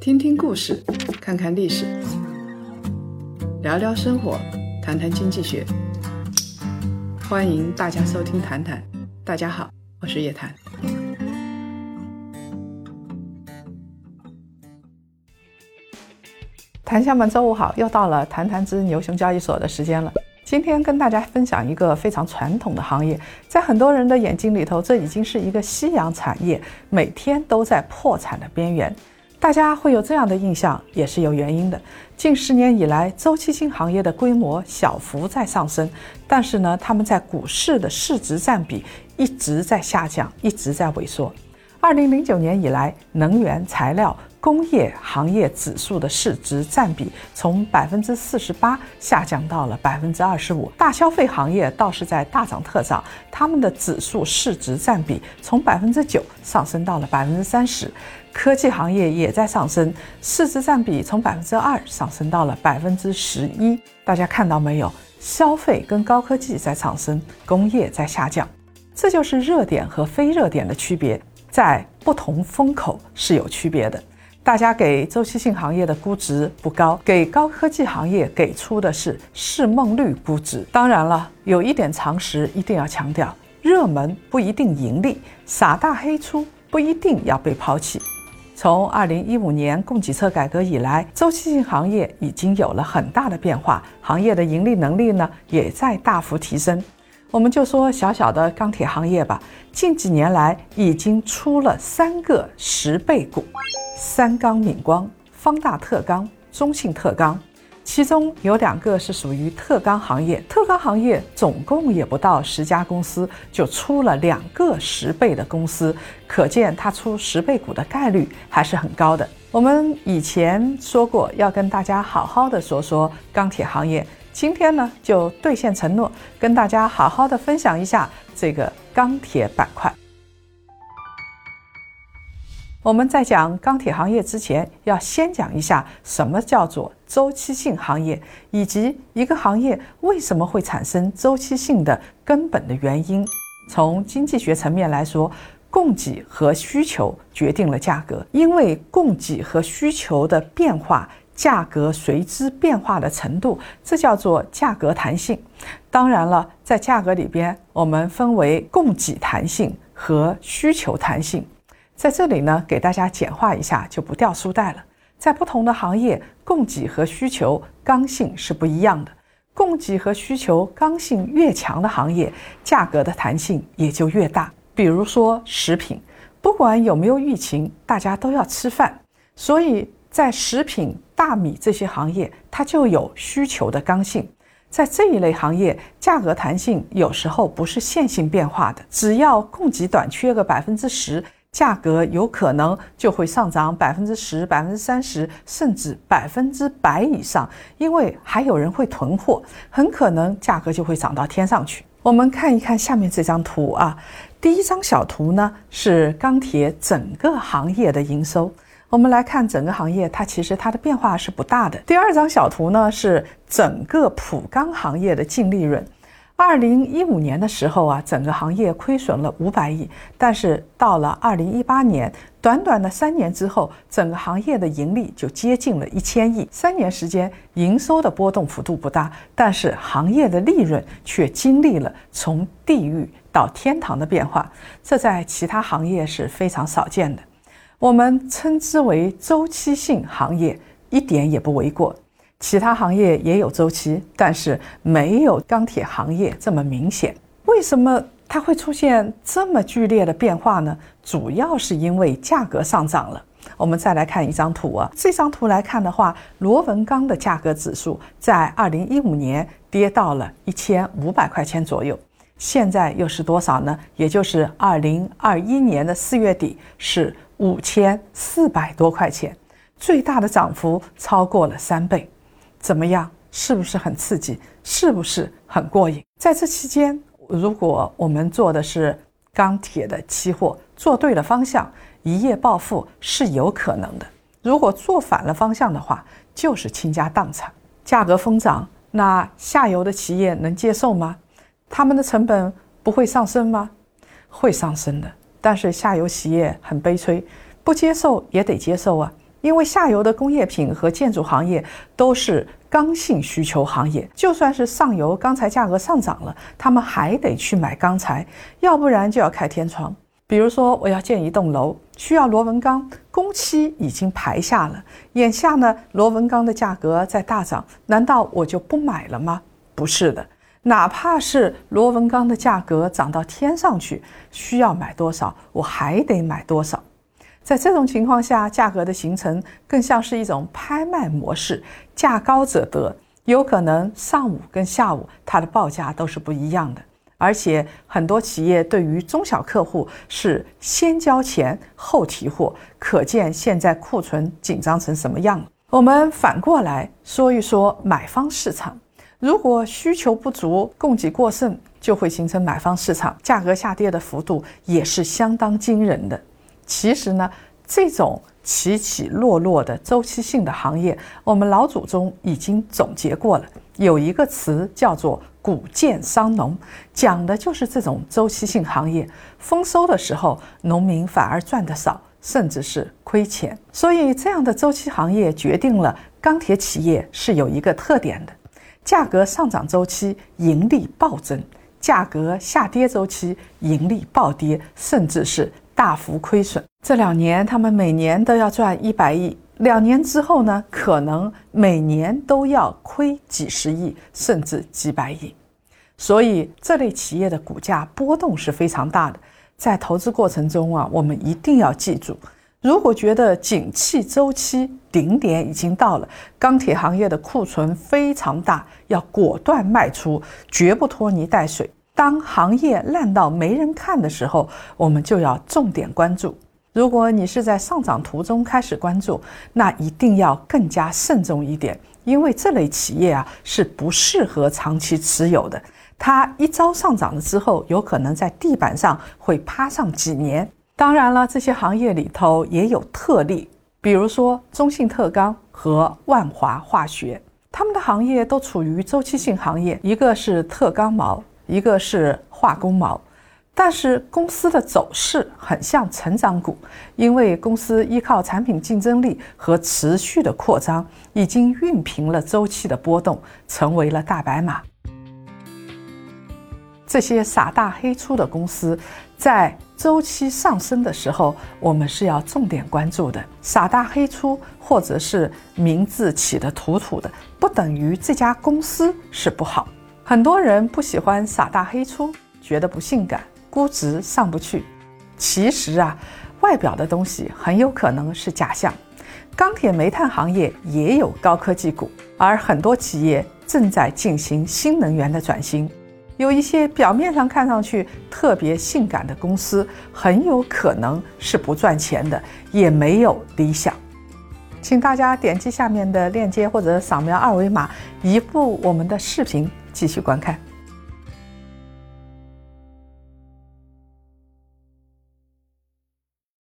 听听故事，看看历史，聊聊生活，谈谈经济学。欢迎大家收听《谈谈》，大家好，我是叶檀。谈家们，周五好，又到了谈谈之牛熊交易所的时间了。今天跟大家分享一个非常传统的行业，在很多人的眼睛里头，这已经是一个夕阳产业，每天都在破产的边缘。大家会有这样的印象，也是有原因的。近十年以来，周期性行业的规模小幅在上升，但是呢，他们在股市的市值占比一直在下降，一直在萎缩。二零零九年以来，能源材料。工业行业指数的市值占比从百分之四十八下降到了百分之二十五，大消费行业倒是在大涨特涨，他们的指数市值占比从百分之九上升到了百分之三十，科技行业也在上升，市值占比从百分之二上升到了百分之十一。大家看到没有？消费跟高科技在上升，工业在下降，这就是热点和非热点的区别，在不同风口是有区别的。大家给周期性行业的估值不高，给高科技行业给出的是市梦率估值。当然了，有一点常识一定要强调：热门不一定盈利，傻大黑粗不一定要被抛弃。从二零一五年供给侧改革以来，周期性行业已经有了很大的变化，行业的盈利能力呢也在大幅提升。我们就说小小的钢铁行业吧，近几年来已经出了三个十倍股。三钢闽光、方大特钢、中信特钢，其中有两个是属于特钢行业。特钢行业总共也不到十家公司，就出了两个十倍的公司，可见它出十倍股的概率还是很高的。我们以前说过要跟大家好好的说说钢铁行业，今天呢就兑现承诺，跟大家好好的分享一下这个钢铁板块。我们在讲钢铁行业之前，要先讲一下什么叫做周期性行业，以及一个行业为什么会产生周期性的根本的原因。从经济学层面来说，供给和需求决定了价格，因为供给和需求的变化，价格随之变化的程度，这叫做价格弹性。当然了，在价格里边，我们分为供给弹性和需求弹性。在这里呢，给大家简化一下，就不掉书袋了。在不同的行业，供给和需求刚性是不一样的。供给和需求刚性越强的行业，价格的弹性也就越大。比如说食品，不管有没有疫情，大家都要吃饭，所以在食品、大米这些行业，它就有需求的刚性。在这一类行业，价格弹性有时候不是线性变化的，只要供给短缺个百分之十。价格有可能就会上涨百分之十、百分之三十，甚至百分之百以上，因为还有人会囤货，很可能价格就会涨到天上去。我们看一看下面这张图啊，第一张小图呢是钢铁整个行业的营收，我们来看整个行业，它其实它的变化是不大的。第二张小图呢是整个普钢行业的净利润。二零一五年的时候啊，整个行业亏损了五百亿，但是到了二零一八年，短短的三年之后，整个行业的盈利就接近了一千亿。三年时间，营收的波动幅度不大，但是行业的利润却经历了从地狱到天堂的变化，这在其他行业是非常少见的。我们称之为周期性行业，一点也不为过。其他行业也有周期，但是没有钢铁行业这么明显。为什么它会出现这么剧烈的变化呢？主要是因为价格上涨了。我们再来看一张图啊，这张图来看的话，螺纹钢的价格指数在二零一五年跌到了一千五百块钱左右，现在又是多少呢？也就是二零二一年的四月底是五千四百多块钱，最大的涨幅超过了三倍。怎么样？是不是很刺激？是不是很过瘾？在这期间，如果我们做的是钢铁的期货，做对了方向，一夜暴富是有可能的。如果做反了方向的话，就是倾家荡产。价格疯涨，那下游的企业能接受吗？他们的成本不会上升吗？会上升的。但是下游企业很悲催，不接受也得接受啊，因为下游的工业品和建筑行业都是刚性需求行业，就算是上游钢材价格上涨了，他们还得去买钢材，要不然就要开天窗。比如说，我要建一栋楼，需要螺纹钢，工期已经排下了。眼下呢，螺纹钢的价格在大涨，难道我就不买了吗？不是的，哪怕是螺纹钢的价格涨到天上去，需要买多少，我还得买多少。在这种情况下，价格的形成更像是一种拍卖模式，价高者得，有可能上午跟下午它的报价都是不一样的。而且很多企业对于中小客户是先交钱后提货，可见现在库存紧张成什么样了。我们反过来说一说买方市场，如果需求不足，供给过剩，就会形成买方市场，价格下跌的幅度也是相当惊人的。其实呢，这种起起落落的周期性的行业，我们老祖宗已经总结过了，有一个词叫做。谷贱伤农，讲的就是这种周期性行业。丰收的时候，农民反而赚得少，甚至是亏钱。所以，这样的周期行业决定了钢铁企业是有一个特点的：价格上涨周期盈利暴增，价格下跌周期盈利暴跌，甚至是大幅亏损。这两年，他们每年都要赚一百亿。两年之后呢，可能每年都要亏几十亿，甚至几百亿。所以这类企业的股价波动是非常大的。在投资过程中啊，我们一定要记住：如果觉得景气周期顶点已经到了，钢铁行业的库存非常大，要果断卖出，绝不拖泥带水。当行业烂到没人看的时候，我们就要重点关注。如果你是在上涨途中开始关注，那一定要更加慎重一点，因为这类企业啊是不适合长期持有的。它一朝上涨了之后，有可能在地板上会趴上几年。当然了，这些行业里头也有特例，比如说中信特钢和万华化学，他们的行业都处于周期性行业，一个是特钢毛，一个是化工毛。但是公司的走势很像成长股，因为公司依靠产品竞争力和持续的扩张，已经熨平了周期的波动，成为了大白马。这些傻大黑粗的公司，在周期上升的时候，我们是要重点关注的。傻大黑粗，或者是名字起的土土的，不等于这家公司是不好。很多人不喜欢傻大黑粗，觉得不性感。估值上不去，其实啊，外表的东西很有可能是假象。钢铁、煤炭行业也有高科技股，而很多企业正在进行新能源的转型。有一些表面上看上去特别性感的公司，很有可能是不赚钱的，也没有理想。请大家点击下面的链接或者扫描二维码，移步我们的视频继续观看。